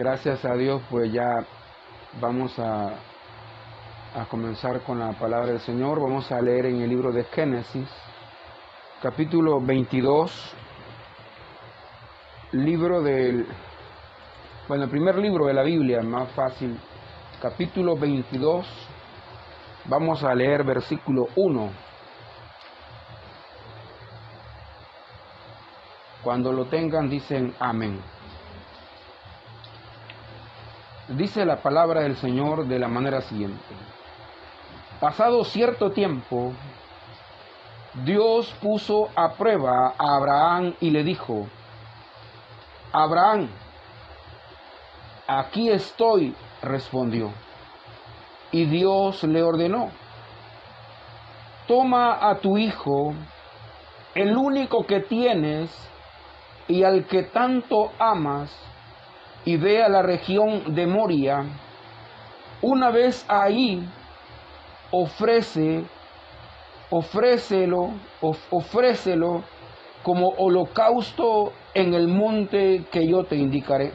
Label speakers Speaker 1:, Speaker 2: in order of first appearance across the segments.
Speaker 1: Gracias a Dios, pues ya vamos a, comenzar con la palabra del Señor. Vamos a leer en el libro de Génesis, capítulo 22, libro del, bueno, el primer libro de la Biblia, más fácil, capítulo 22, vamos a leer versículo 1. Cuando lo tengan dicen amén. Dice la palabra del Señor de la manera siguiente. Pasado cierto tiempo, Dios puso a prueba a Abraham y le dijo, Abraham, aquí estoy, respondió. Y Dios le ordenó, toma a tu hijo, el único que tienes y al que tanto amas, y ve a la región de Moria, una vez ahí, ofrece, ofrécelo, ofrécelo como holocausto en el monte que yo te indicaré.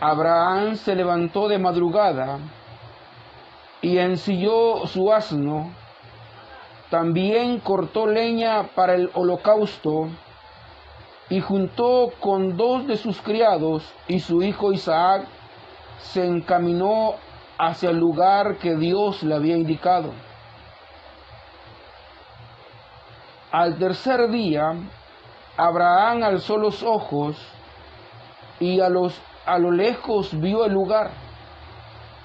Speaker 1: Abraham se levantó de madrugada y ensilló su asno, también cortó leña para el holocausto, y juntó con dos de sus criados y su hijo Isaac, se encaminó hacia el lugar que Dios le había indicado. Al tercer día, Abraham alzó los ojos y a, los, a lo lejos vio el lugar.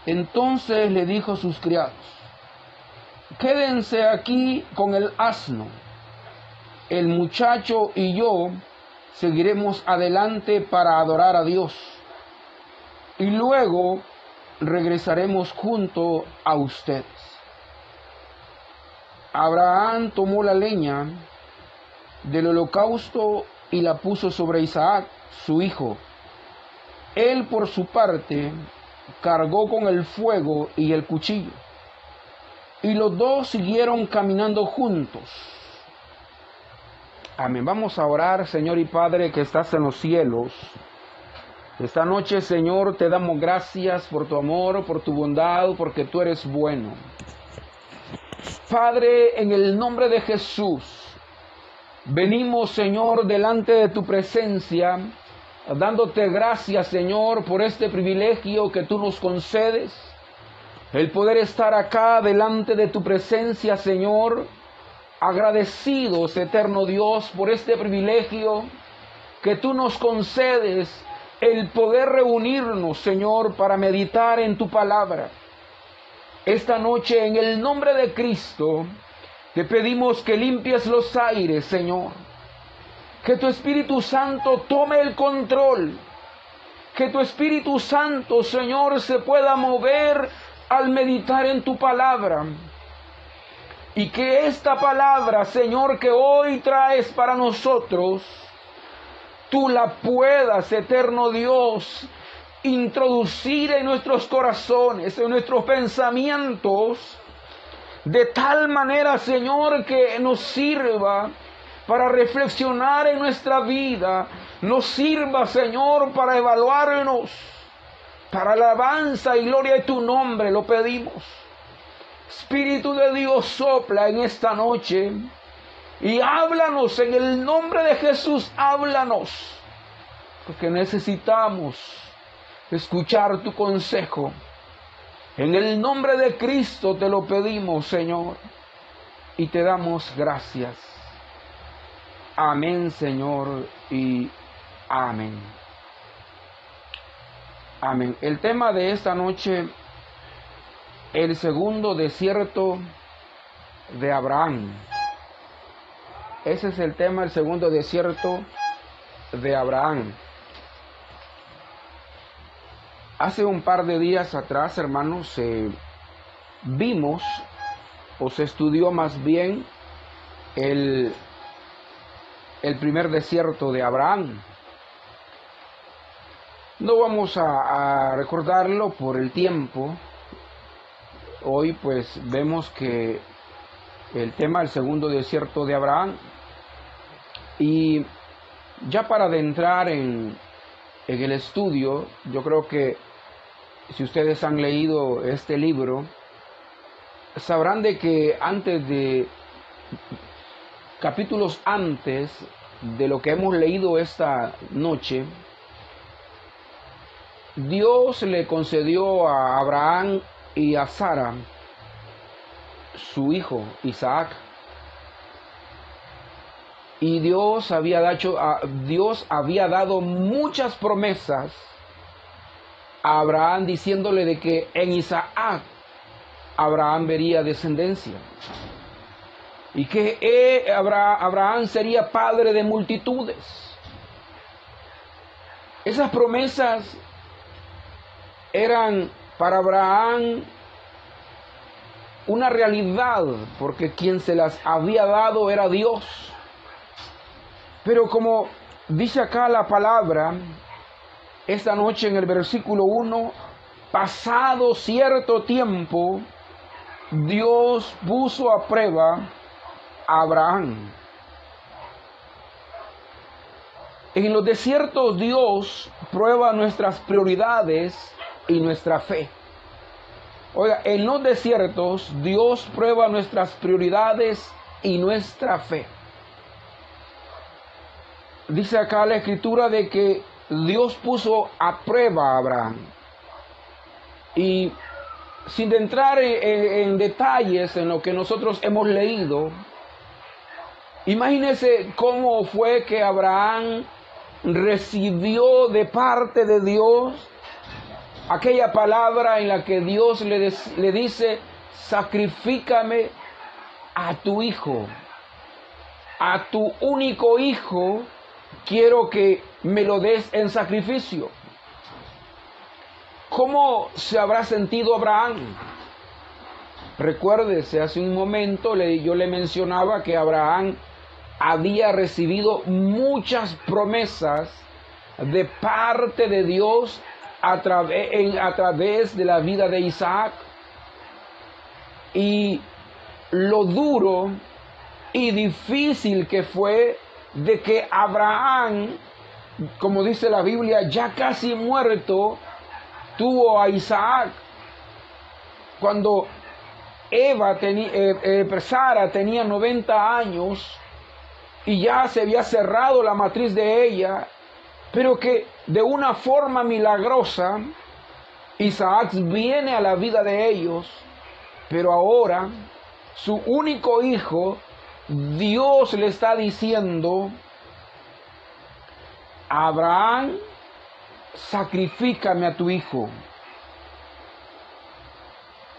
Speaker 1: Entonces le dijo a sus criados, quédense aquí con el asno. El muchacho y yo seguiremos adelante para adorar a Dios. Y luego regresaremos junto a ustedes. Abraham tomó la leña del holocausto y la puso sobre Isaac, su hijo. Él por su parte cargó con el fuego y el cuchillo. Y los dos siguieron caminando juntos. Amén. Vamos a orar, Señor y Padre que estás en los cielos. Esta noche, Señor, te damos gracias por tu amor, por tu bondad, porque tú eres bueno. Padre, en el nombre de Jesús, venimos, Señor, delante de tu presencia, dándote gracias, Señor, por este privilegio que tú nos concedes, el poder estar acá delante de tu presencia, Señor, agradecidos, eterno Dios, por este privilegio que tú nos concedes, el poder reunirnos, Señor, para meditar en tu palabra. Esta noche, en el nombre de Cristo, te pedimos que limpies los aires, Señor. Que tu Espíritu Santo tome el control. Que tu Espíritu Santo, Señor, se pueda mover al meditar en tu palabra y que esta palabra, Señor, que hoy traes para nosotros, tú la puedas, eterno Dios, introducir en nuestros corazones, en nuestros pensamientos, de tal manera, Señor, que nos sirva para reflexionar en nuestra vida, nos sirva, Señor, para evaluarnos, para alabanza y gloria de tu nombre, lo pedimos. Espíritu de Dios sopla en esta noche y háblanos en el nombre de Jesús, háblanos, porque necesitamos escuchar tu consejo. En el nombre de Cristo te lo pedimos, Señor, y te damos gracias. Amén, Señor, y amén. Amén. El tema de esta noche el segundo desierto de Abraham. Ese es el tema, el segundo desierto de Abraham. Hace un par de días atrás, hermanos, eh, vimos o se estudió más bien el, el primer desierto de Abraham. No vamos a recordarlo por el tiempo, hoy pues vemos que el tema del segundo desierto de Abraham y ya para adentrar en, en el estudio, yo creo que si ustedes han leído este libro, sabrán de que antes de capítulos antes de lo que hemos leído esta noche, Dios le concedió a Abraham y a Sara su hijo Isaac. Y Dios había, dado, Dios había dado muchas promesas a Abraham diciéndole de que en Isaac Abraham vería descendencia y que Abraham sería padre de multitudes. Esas promesas eran para Abraham una realidad, porque quien se las había dado era Dios. Pero como dice acá la palabra, esta noche en el versículo 1, pasado cierto tiempo, Dios puso a prueba a Abraham. En los desiertos Dios prueba nuestras prioridades y nuestra fe. Oiga, en los desiertos Dios prueba nuestras prioridades y nuestra fe. Dice acá la escritura de que Dios puso a prueba a Abraham. Y sin entrar en, detalles en lo que nosotros hemos leído, imagínese cómo fue que Abraham recibió de parte de Dios aquella palabra en la que Dios le, le dice, sacrifícame a tu hijo, a tu único hijo, quiero que me lo des en sacrificio. ¿Cómo se habrá sentido Abraham? Recuérdese, hace un momento yo le mencionaba que Abraham había recibido muchas promesas de parte de Dios a, a través de la vida de Isaac. Y lo duro y difícil que fue de que Abraham, como dice la Biblia, ya casi muerto, tuvo a Isaac. Cuando Eva tenía, eh, eh, Sara tenía 90 años y ya se había cerrado la matriz de ella, pero que de una forma milagrosa Isaac viene a la vida de ellos, pero ahora su único hijo, Dios le está diciendo, Abraham, sacrifícame a tu hijo.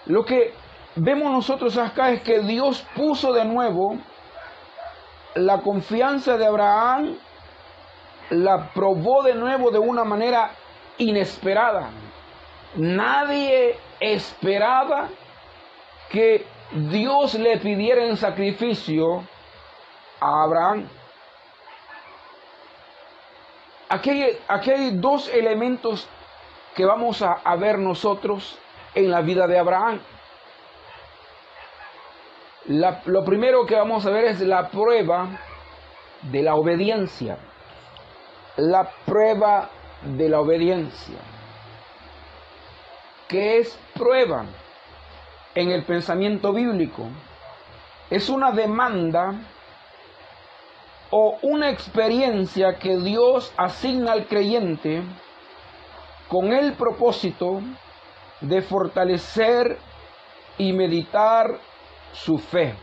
Speaker 1: Lo que vemos nosotros acá es que Dios puso de nuevo la confianza de Abraham la probó de nuevo de una manera inesperada. Nadie esperaba que Dios le pidiera en sacrificio a Abraham. Aquí hay, dos elementos que vamos a, ver nosotros en la vida de Abraham. lo primero que vamos a ver es la prueba de la obediencia la prueba de la obediencia. ¿Qué es prueba en el pensamiento bíblico? Es una demanda o una experiencia que Dios asigna al creyente con el propósito de fortalecer y meditar su fe.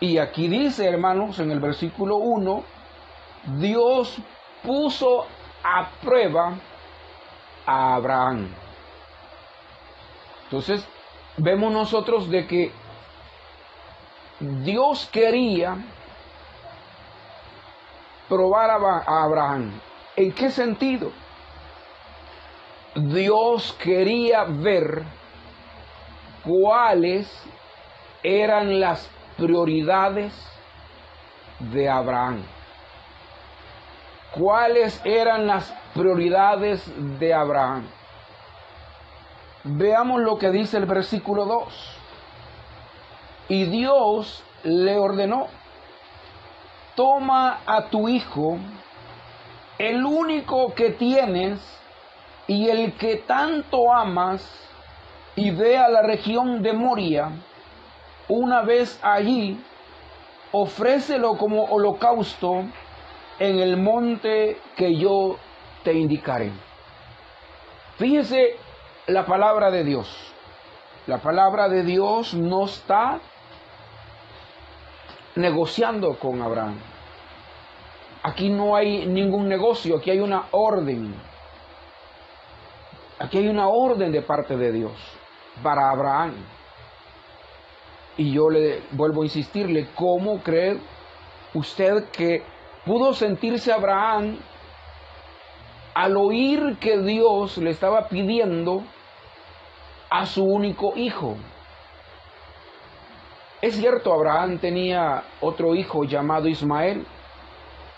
Speaker 1: Y aquí dice, hermanos, en el versículo 1, Dios puso a prueba a Abraham. Entonces, vemos nosotros de que Dios quería probar a Abraham. ¿En qué sentido? Dios quería ver cuáles eran las prioridades de Abraham cuáles eran las prioridades de Abraham. Veamos lo que dice el versículo 2. Y Dios le ordenó, toma a tu hijo, el único que tienes y el que tanto amas, y ve a la región de Moria, una vez allí, ofrécelo como holocausto en el monte que yo te indicaré. Fíjese la palabra de Dios. La palabra de Dios no está negociando con Abraham. Aquí no hay ningún negocio, aquí hay una orden. Aquí hay una orden de parte de Dios para Abraham. Y yo le vuelvo a insistirle, ¿cómo cree usted que pudo sentirse Abraham al oír que Dios le estaba pidiendo a su único hijo? Es cierto, Abraham tenía otro hijo llamado Ismael,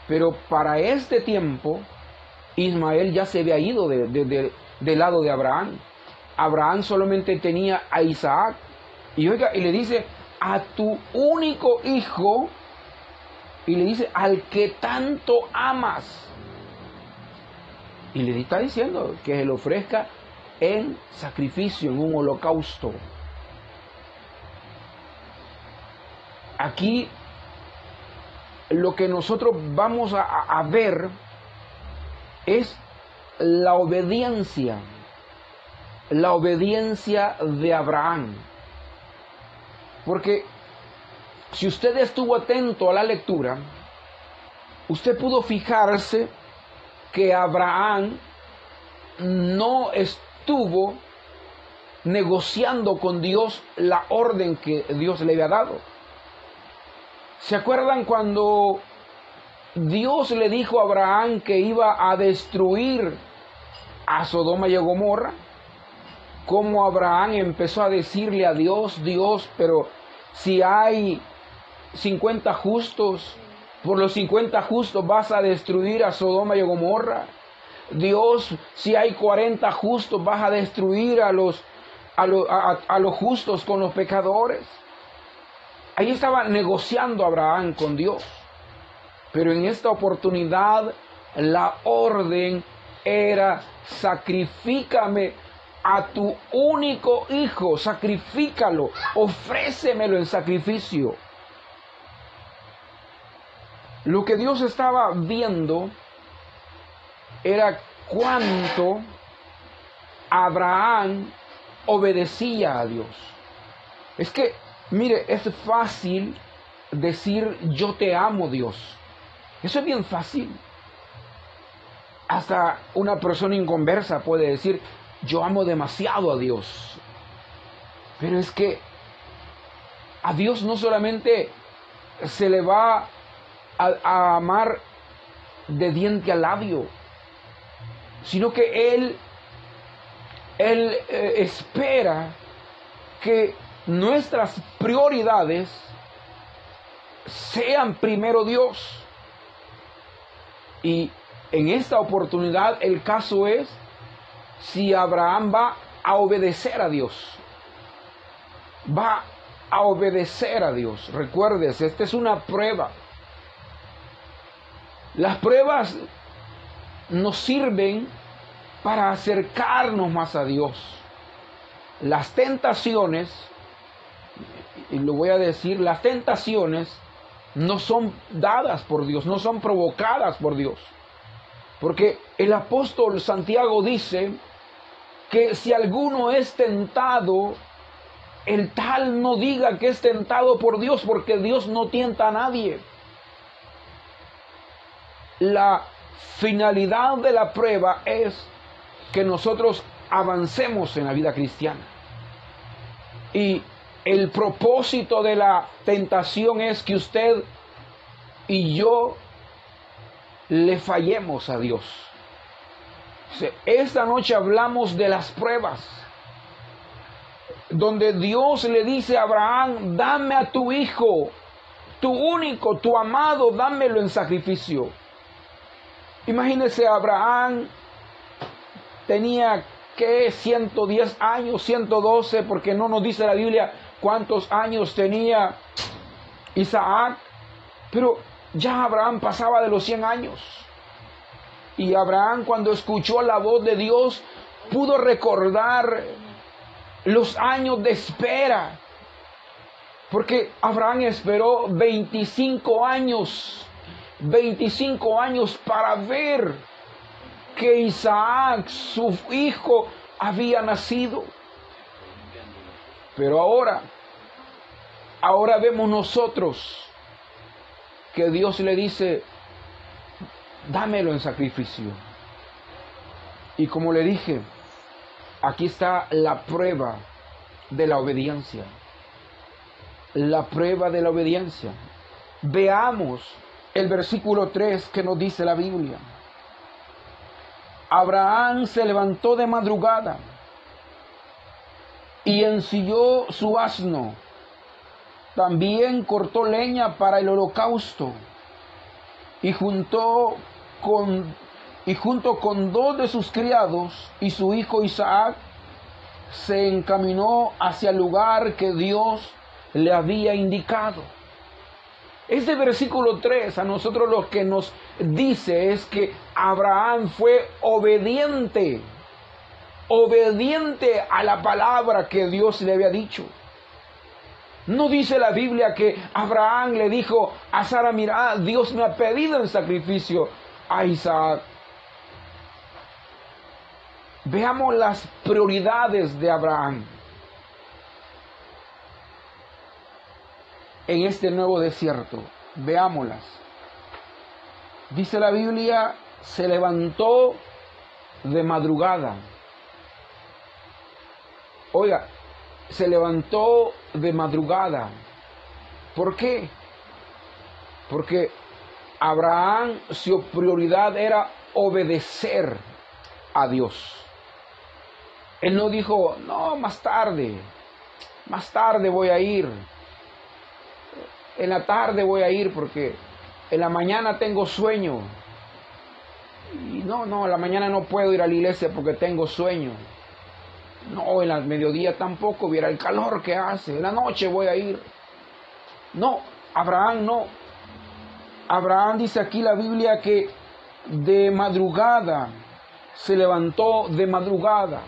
Speaker 1: pero para este tiempo Ismael ya se había ido del lado de Abraham. Abraham solamente tenía a Isaac. Y y le dice, a tu único hijo, y le dice, al que tanto amas. Y le está diciendo que se lo ofrezca en sacrificio, en un holocausto. Aquí lo que nosotros vamos a, a ver es la obediencia la obediencia de Abraham. Porque si usted estuvo atento a la lectura, usted pudo fijarse que Abraham no estuvo negociando con Dios la orden que Dios le había dado. ¿Se acuerdan cuando Dios le dijo a Abraham que iba a destruir a Sodoma y a Gomorra? cómo Abraham empezó a decirle a Dios, Dios, pero si hay 50 justos, por los 50 justos vas a destruir a Sodoma y Gomorra. Dios, si hay 40 justos, vas a destruir a los, a, a los justos con los pecadores. Ahí estaba negociando Abraham con Dios. Pero en esta oportunidad la orden era sacrifícame a tu único hijo, sacrifícalo, ofrécemelo en sacrificio. Lo que Dios estaba viendo era cuánto Abraham obedecía a Dios. Es que, mire, es fácil decir yo te amo Dios. Eso es bien fácil. Hasta una persona inconversa puede decir yo amo demasiado a Dios. Pero es que a Dios no solamente se le va a, amar de diente a labio, sino que Él, Él eh, espera que nuestras prioridades sean primero Dios. Y en esta oportunidad el caso es si Abraham va a obedecer a Dios. Va a obedecer a Dios. Recuerdes, esta es una prueba. Las pruebas nos sirven para acercarnos más a Dios. Las tentaciones, y lo voy a decir, las tentaciones no son dadas por Dios, no son provocadas por Dios. Porque el apóstol Santiago dice que si alguno es tentado, el tal no diga que es tentado por Dios, porque Dios no tienta a nadie. La finalidad de la prueba es que nosotros avancemos en la vida cristiana. Y el propósito de la tentación es que usted y yo le fallemos a Dios. Esta noche hablamos de las pruebas, donde Dios le dice a Abraham, dame a tu hijo, tu único, tu amado, dámelo en sacrificio. Imagínese, Abraham tenía que 110 años, 112, porque no nos dice la Biblia cuántos años tenía Isaac, pero ya Abraham pasaba de los 100 años. Y Abraham cuando escuchó la voz de Dios pudo recordar los años de espera. Porque Abraham esperó 25 años, 25 años para ver que Isaac, su hijo, había nacido. Pero ahora, ahora vemos nosotros que Dios le dice, dámelo en sacrificio. Y como le dije, aquí está la prueba de la obediencia. La prueba de la obediencia. Veamos el versículo 3 que nos dice la Biblia. Abraham se levantó de madrugada y ensilló su asno. También cortó leña para el holocausto y juntó con y junto con dos de sus criados y su hijo Isaac se encaminó hacia el lugar que Dios le había indicado. Este versículo 3 a nosotros lo que nos dice es que Abraham fue obediente, obediente a la palabra que Dios le había dicho. No dice la Biblia que Abraham le dijo a Sara, mira, Dios me ha pedido el sacrificio a Isaac. Veamos las prioridades de Abraham en este nuevo desierto. Veámoslas. Dice la Biblia, se levantó de madrugada. Oiga, se levantó de madrugada. ¿Por qué? Porque Abraham su prioridad era obedecer a Dios. Él no dijo, no, más tarde, más tarde voy a ir. En la tarde voy a ir porque en la mañana tengo sueño. Y no, no, en la mañana no puedo ir a la iglesia porque tengo sueño. No, en la mediodía tampoco, viera el calor que hace. En la noche voy a ir. No, Abraham no. Abraham dice aquí la Biblia que de madrugada se levantó de madrugada.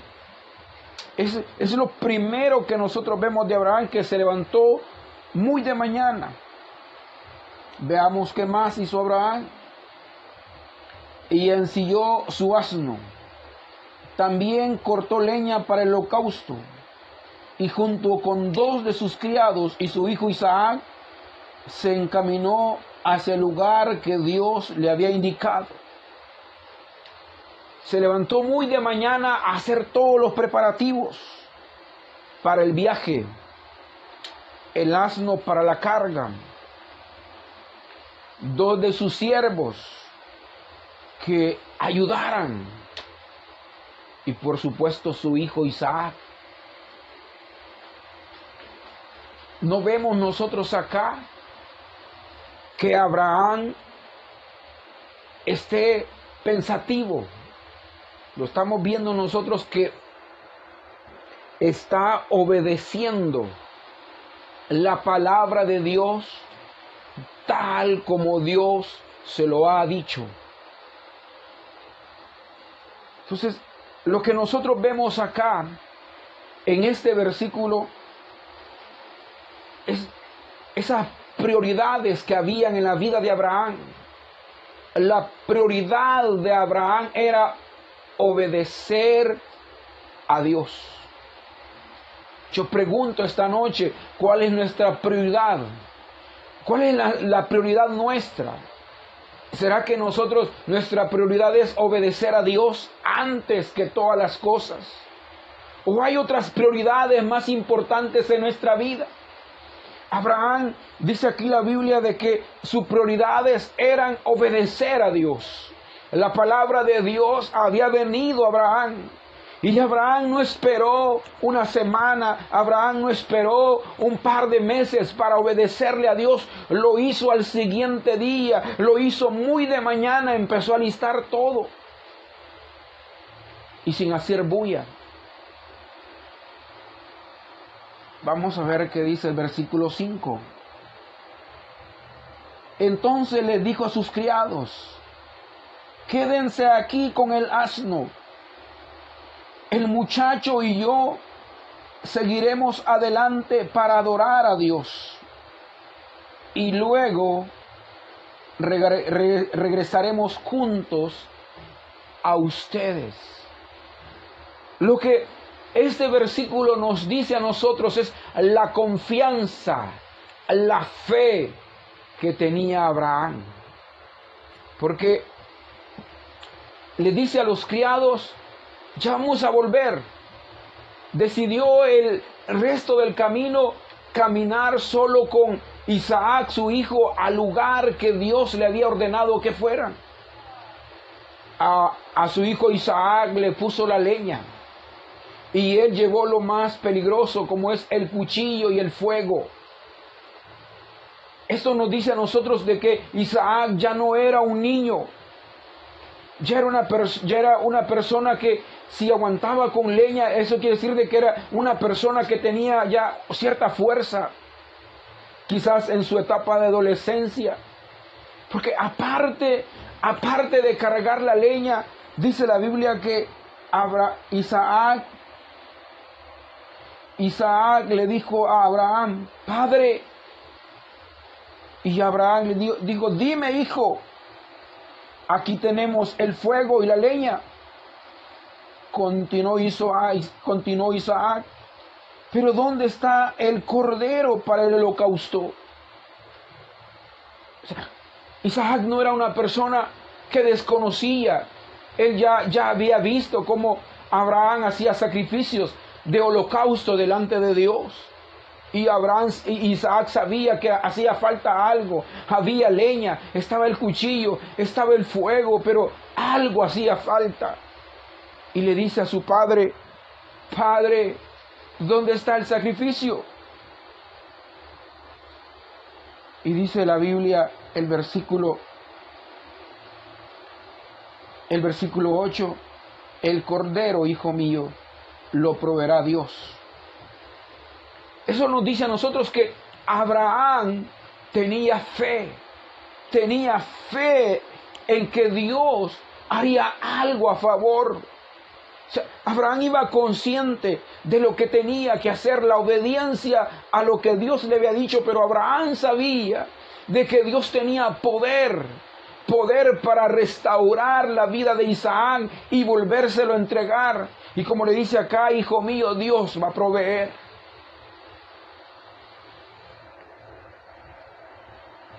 Speaker 1: Es, es lo primero que nosotros vemos de Abraham, que se levantó muy de mañana. Veamos qué más hizo Abraham. Y ensilló su asno. También cortó leña para el holocausto. Y junto con dos de sus criados y su hijo Isaac, se encaminó hacia el lugar que Dios le había indicado se levantó muy de mañana a hacer todos los preparativos para el viaje, el asno para la carga, dos de sus siervos que ayudaran y por supuesto su hijo Isaac. No vemos nosotros acá que Abraham esté pensativo lo estamos viendo nosotros que está obedeciendo la palabra de Dios tal como Dios se lo ha dicho. Entonces, lo que nosotros vemos acá en este versículo es esas prioridades que habían en la vida de Abraham. La prioridad de Abraham era obedecer a Dios. Yo pregunto esta noche, ¿cuál es nuestra prioridad? ¿Cuál es la, prioridad nuestra? ¿Será que nosotros, nuestra prioridad es obedecer a Dios antes que todas las cosas? ¿O hay otras prioridades más importantes en nuestra vida? Abraham dice aquí la Biblia de que sus prioridades eran obedecer a Dios. La palabra de Dios había venido a Abraham. Y Abraham no esperó una semana, Abraham no esperó un par de meses para obedecerle a Dios, lo hizo al siguiente día, lo hizo muy de mañana, empezó a listar todo. Y sin hacer bulla. Vamos a ver qué dice el versículo 5. Entonces le dijo a sus criados, quédense aquí con el asno. El muchacho y yo seguiremos adelante para adorar a Dios. Y luego regresaremos juntos a ustedes. Lo que este versículo nos dice a nosotros es la confianza, la fe que tenía Abraham. Porque le dice a los criados, ya vamos a volver. Decidió el resto del camino caminar solo con Isaac, su hijo, al lugar que Dios le había ordenado que fueran. A, a su hijo Isaac le puso la leña y él llevó lo más peligroso como es el cuchillo y el fuego. Esto nos dice a nosotros de que Isaac ya no era un niño, ya era una, ya era una persona que si aguantaba con leña, eso quiere decir de que era una persona que tenía ya cierta fuerza, quizás en su etapa de adolescencia. Porque aparte, aparte de cargar la leña, dice la Biblia que Isaac Isaac le dijo a Abraham, Padre, y Abraham le dijo, dime hijo, aquí tenemos el fuego y la leña. Continuó Isaac, Isaac, pero ¿dónde está el cordero para el holocausto? Isaac no era una persona que desconocía. Él ya, ya había visto cómo Abraham hacía sacrificios de holocausto delante de Dios. Y Abraham y Isaac sabía que hacía falta algo, había leña, estaba el cuchillo, estaba el fuego, pero algo hacía falta. Y le dice a su padre, Padre, ¿dónde está el sacrificio? Y dice la Biblia, el versículo, el versículo 8, el cordero, hijo mío, lo proveerá Dios. Eso nos dice a nosotros que Abraham tenía fe, tenía fe en que Dios haría algo a favor. Abraham iba consciente de lo que tenía que hacer, la obediencia a lo que Dios le había dicho, pero Abraham sabía de que Dios tenía poder, poder para restaurar la vida de Isaac y volvérselo a entregar. Y como le dice acá, hijo mío, Dios va a proveer.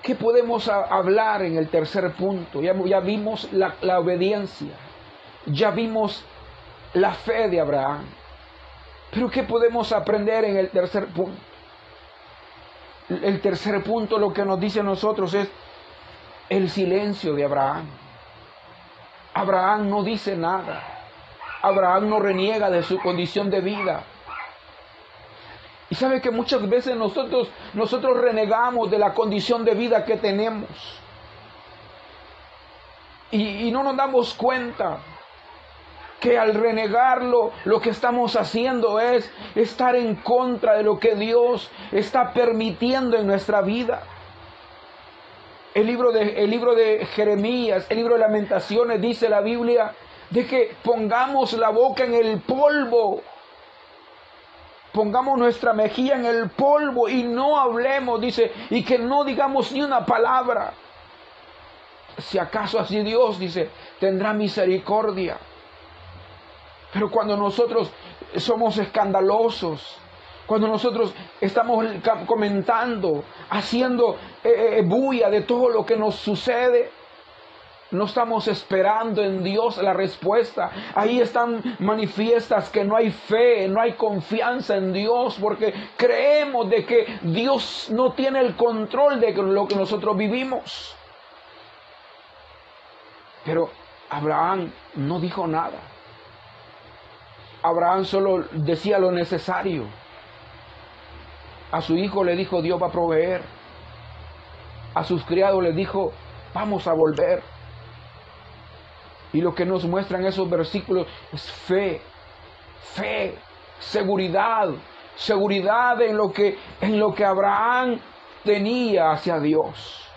Speaker 1: ¿Qué podemos hablar en el tercer punto? Ya, ya vimos la, la obediencia, ya vimos la fe de Abraham. Pero ¿qué podemos aprender en el tercer punto? El tercer punto lo que nos dice a nosotros es el silencio de Abraham. Abraham no dice nada. Abraham no reniega de su condición de vida. Y sabe que muchas veces nosotros, nosotros renegamos de la condición de vida que tenemos. Y, y no nos damos cuenta que al renegarlo lo que estamos haciendo es estar en contra de lo que Dios está permitiendo en nuestra vida. El libro de, el libro de Jeremías, el libro de lamentaciones, dice la Biblia de que pongamos la boca en el polvo, pongamos nuestra mejilla en el polvo y no hablemos, dice, y que no digamos ni una palabra. Si acaso así Dios, dice, tendrá misericordia. Pero cuando nosotros somos escandalosos, cuando nosotros estamos comentando, haciendo eh, eh, bulla de todo lo que nos sucede, no estamos esperando en Dios la respuesta. Ahí están manifiestas que no hay fe, no hay confianza en Dios porque creemos de que Dios no tiene el control de lo que nosotros vivimos. Pero Abraham no dijo nada. Abraham solo decía lo necesario. A su hijo le dijo, Dios va a proveer. A sus criados le dijo, vamos a volver. Y lo que nos muestran esos versículos es fe, fe, seguridad, seguridad en lo que, en lo que Abraham tenía hacia Dios.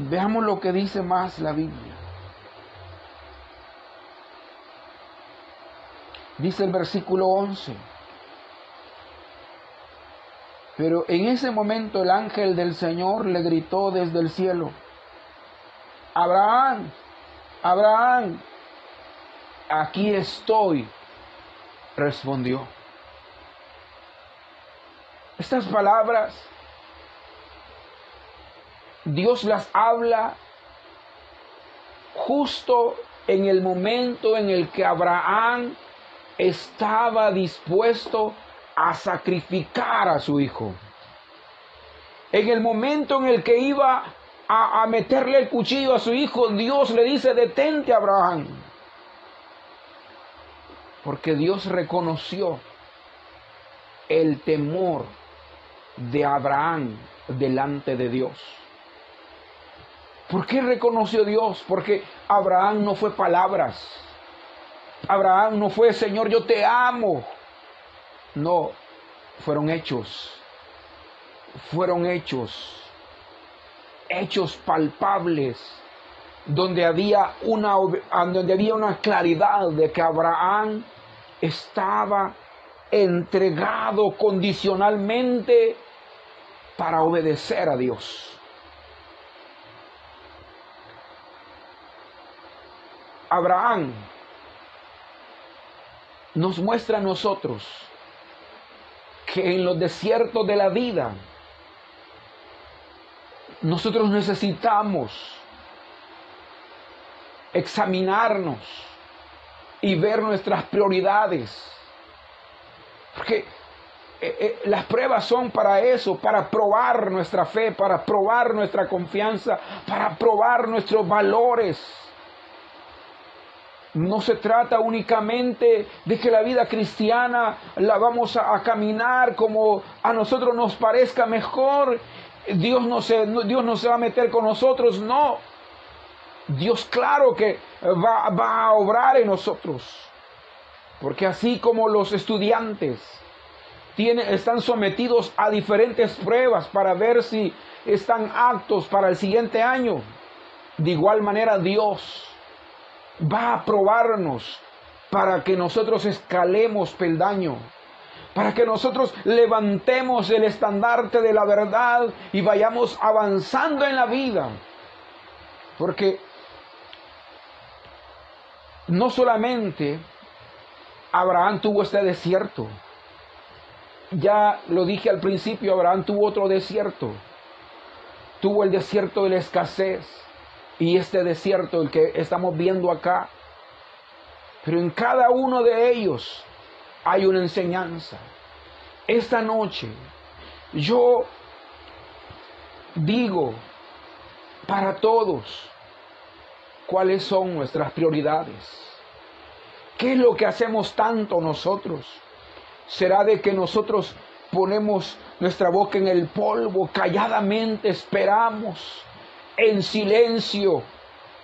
Speaker 1: Veamos lo que dice más la Biblia. Dice el versículo 11. Pero en ese momento el ángel del Señor le gritó desde el cielo, Abraham, Abraham, aquí estoy, respondió. Estas palabras, Dios las habla justo en el momento en el que Abraham estaba dispuesto a sacrificar a su hijo. En el momento en el que iba a, meterle el cuchillo a su hijo, Dios le dice, detente Abraham. Porque Dios reconoció el temor de Abraham delante de Dios. ¿Por qué reconoció Dios? Porque Abraham no fue palabras. Abraham no fue, Señor, yo te amo. No, fueron hechos. Fueron hechos. Hechos palpables. Donde había una, donde había una claridad de que Abraham estaba entregado condicionalmente para obedecer a Dios. Abraham nos muestra a nosotros que en los desiertos de la vida nosotros necesitamos examinarnos y ver nuestras prioridades porque eh, eh, las pruebas son para eso, para probar nuestra fe, para probar nuestra confianza, para probar nuestros valores. No se trata únicamente de que la vida cristiana la vamos a, caminar como a nosotros nos parezca mejor. Dios no, se, Dios no se va a meter con nosotros, no. Dios claro que va, va a obrar en nosotros. Porque así como los estudiantes están sometidos a diferentes pruebas para ver si están aptos para el siguiente año, de igual manera Dios va a probarnos para que nosotros escalemos peldaño, para que nosotros levantemos el estandarte de la verdad y vayamos avanzando en la vida. Porque no solamente Abraham tuvo este desierto. Ya lo dije al principio, Abraham tuvo otro desierto. Tuvo el desierto de la escasez y este desierto, el que estamos viendo acá. Pero en cada uno de ellos hay una enseñanza. Esta noche yo digo para todos cuáles son nuestras prioridades ¿Qué es lo que hacemos tanto nosotros? ¿Será de que nosotros ponemos nuestra boca en el polvo, calladamente esperamos en silencio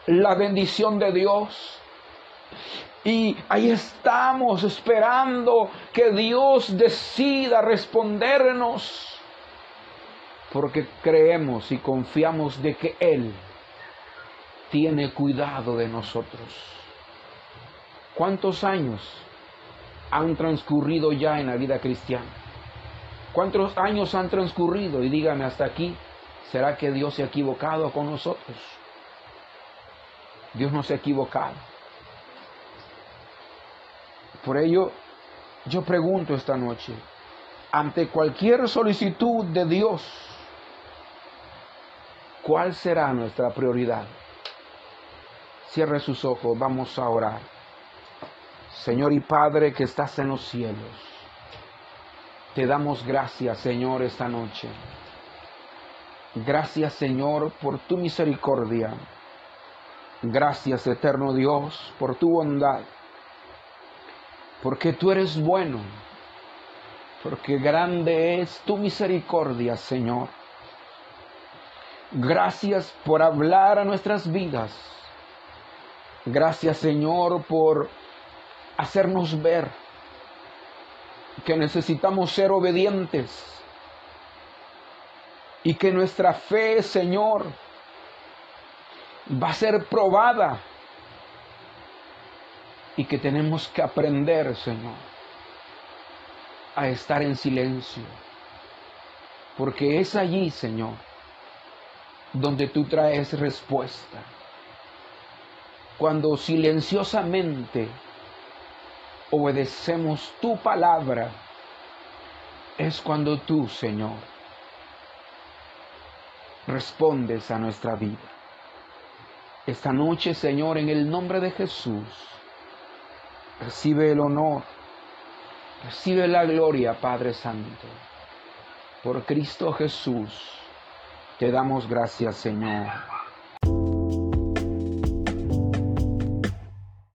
Speaker 1: la bendición de Dios? Y ahí estamos esperando que Dios decida respondernos, porque creemos y confiamos de que Él tiene cuidado de nosotros. ¿Cuántos años han transcurrido ya en la vida cristiana? ¿Cuántos años han transcurrido? Y dígame hasta aquí, ¿será que Dios se ha equivocado con nosotros? Dios no se ha equivocado. Por ello, yo pregunto esta noche, ante cualquier solicitud de Dios, ¿cuál será nuestra prioridad? Cierre sus ojos, vamos a orar. Señor y Padre que estás en los cielos, te damos gracias, Señor, esta noche. Gracias, Señor, por tu misericordia. Gracias, eterno Dios, por tu bondad. Porque tú eres bueno. Porque grande es tu misericordia, Señor. Gracias por hablar a nuestras vidas. Gracias, Señor, por hacernos ver que necesitamos ser obedientes y que nuestra fe, Señor, va a ser probada y que tenemos que aprender, Señor, a estar en silencio. Porque es allí, Señor, donde tú traes respuesta. Cuando silenciosamente obedecemos tu palabra, es cuando tú, Señor, respondes a nuestra vida. Esta noche, Señor, en el nombre de Jesús, recibe el honor, recibe la gloria, Padre Santo. Por Cristo Jesús, te damos gracias, Señor.